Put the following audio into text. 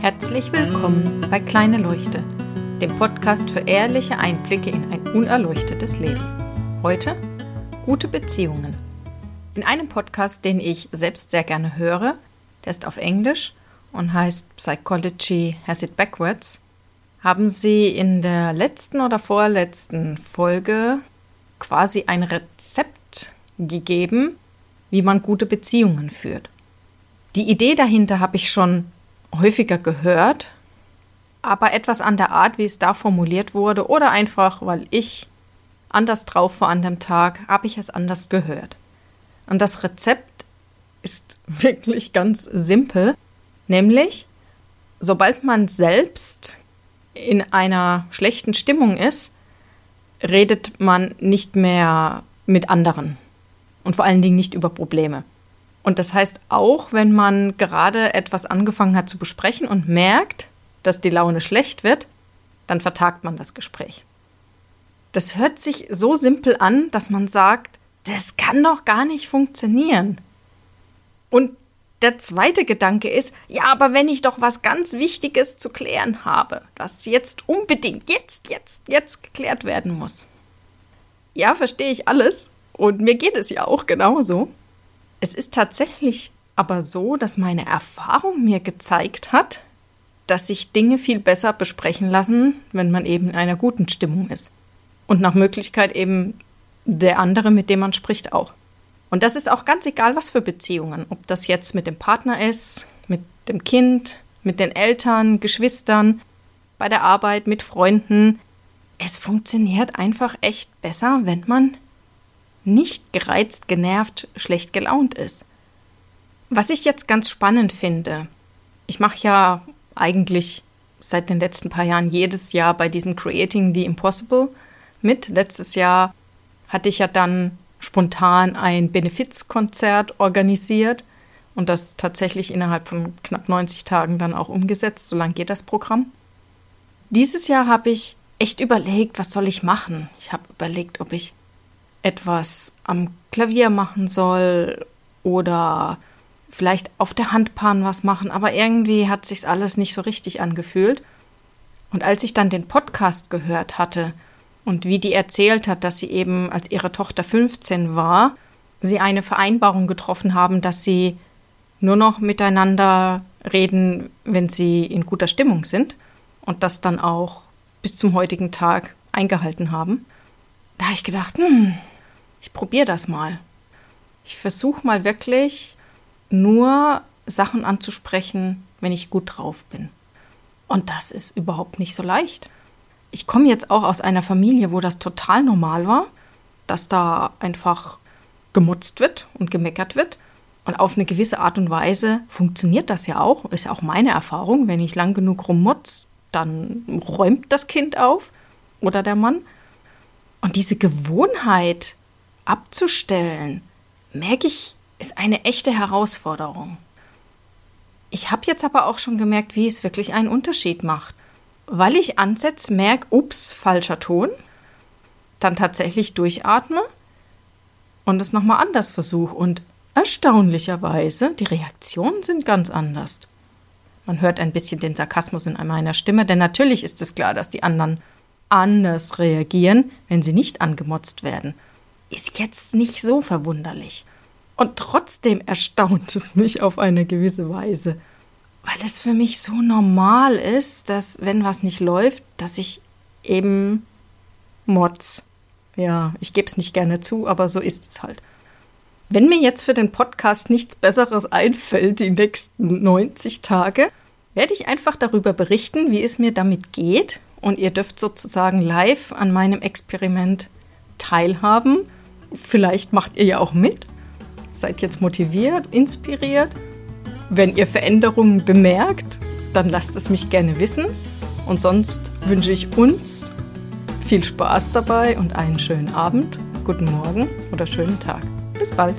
Herzlich willkommen bei Kleine Leuchte, dem Podcast für ehrliche Einblicke in ein unerleuchtetes Leben. Heute gute Beziehungen. In einem Podcast, den ich selbst sehr gerne höre, der ist auf Englisch und heißt Psychology Has It Backwards, haben sie in der letzten oder vorletzten Folge quasi ein Rezept gegeben, wie man gute Beziehungen führt. Die Idee dahinter habe ich schon häufiger gehört, aber etwas an der Art, wie es da formuliert wurde, oder einfach, weil ich anders drauf war an dem Tag, habe ich es anders gehört. Und das Rezept ist wirklich ganz simpel, nämlich, sobald man selbst in einer schlechten Stimmung ist, redet man nicht mehr mit anderen und vor allen Dingen nicht über Probleme. Und das heißt auch, wenn man gerade etwas angefangen hat zu besprechen und merkt, dass die Laune schlecht wird, dann vertagt man das Gespräch. Das hört sich so simpel an, dass man sagt, das kann doch gar nicht funktionieren. Und der zweite Gedanke ist, ja, aber wenn ich doch was ganz Wichtiges zu klären habe, das jetzt unbedingt, jetzt, jetzt, jetzt geklärt werden muss. Ja, verstehe ich alles. Und mir geht es ja auch genauso. Es ist tatsächlich aber so, dass meine Erfahrung mir gezeigt hat, dass sich Dinge viel besser besprechen lassen, wenn man eben in einer guten Stimmung ist. Und nach Möglichkeit eben der andere, mit dem man spricht, auch. Und das ist auch ganz egal, was für Beziehungen. Ob das jetzt mit dem Partner ist, mit dem Kind, mit den Eltern, Geschwistern, bei der Arbeit, mit Freunden. Es funktioniert einfach echt besser, wenn man nicht gereizt, genervt, schlecht gelaunt ist. Was ich jetzt ganz spannend finde, ich mache ja eigentlich seit den letzten paar Jahren jedes Jahr bei diesem Creating the Impossible mit. Letztes Jahr hatte ich ja dann spontan ein Benefizkonzert organisiert und das tatsächlich innerhalb von knapp 90 Tagen dann auch umgesetzt. So lange geht das Programm. Dieses Jahr habe ich echt überlegt, was soll ich machen. Ich habe überlegt, ob ich etwas am Klavier machen soll oder vielleicht auf der Handpan was machen, aber irgendwie hat sich alles nicht so richtig angefühlt. Und als ich dann den Podcast gehört hatte und wie die erzählt hat, dass sie eben, als ihre Tochter 15 war, sie eine Vereinbarung getroffen haben, dass sie nur noch miteinander reden, wenn sie in guter Stimmung sind und das dann auch bis zum heutigen Tag eingehalten haben. Da habe ich gedacht, hm, ich probiere das mal. Ich versuche mal wirklich nur Sachen anzusprechen, wenn ich gut drauf bin. Und das ist überhaupt nicht so leicht. Ich komme jetzt auch aus einer Familie, wo das total normal war, dass da einfach gemutzt wird und gemeckert wird. Und auf eine gewisse Art und Weise funktioniert das ja auch, ist ja auch meine Erfahrung. Wenn ich lang genug rummutz, dann räumt das Kind auf oder der Mann. Und diese Gewohnheit, abzustellen, merke ich, ist eine echte Herausforderung. Ich habe jetzt aber auch schon gemerkt, wie es wirklich einen Unterschied macht. Weil ich ansetze, merke, ups, falscher Ton, dann tatsächlich durchatme und es nochmal anders versuche. Und erstaunlicherweise, die Reaktionen sind ganz anders. Man hört ein bisschen den Sarkasmus in meiner Stimme, denn natürlich ist es klar, dass die anderen anders reagieren, wenn sie nicht angemotzt werden ist jetzt nicht so verwunderlich. Und trotzdem erstaunt es mich auf eine gewisse Weise, weil es für mich so normal ist, dass wenn was nicht läuft, dass ich eben motz. Ja, ich gebe es nicht gerne zu, aber so ist es halt. Wenn mir jetzt für den Podcast nichts Besseres einfällt, die nächsten 90 Tage, werde ich einfach darüber berichten, wie es mir damit geht. Und ihr dürft sozusagen live an meinem Experiment teilhaben Vielleicht macht ihr ja auch mit. Seid jetzt motiviert, inspiriert. Wenn ihr Veränderungen bemerkt, dann lasst es mich gerne wissen. Und sonst wünsche ich uns viel Spaß dabei und einen schönen Abend, guten Morgen oder schönen Tag. Bis bald.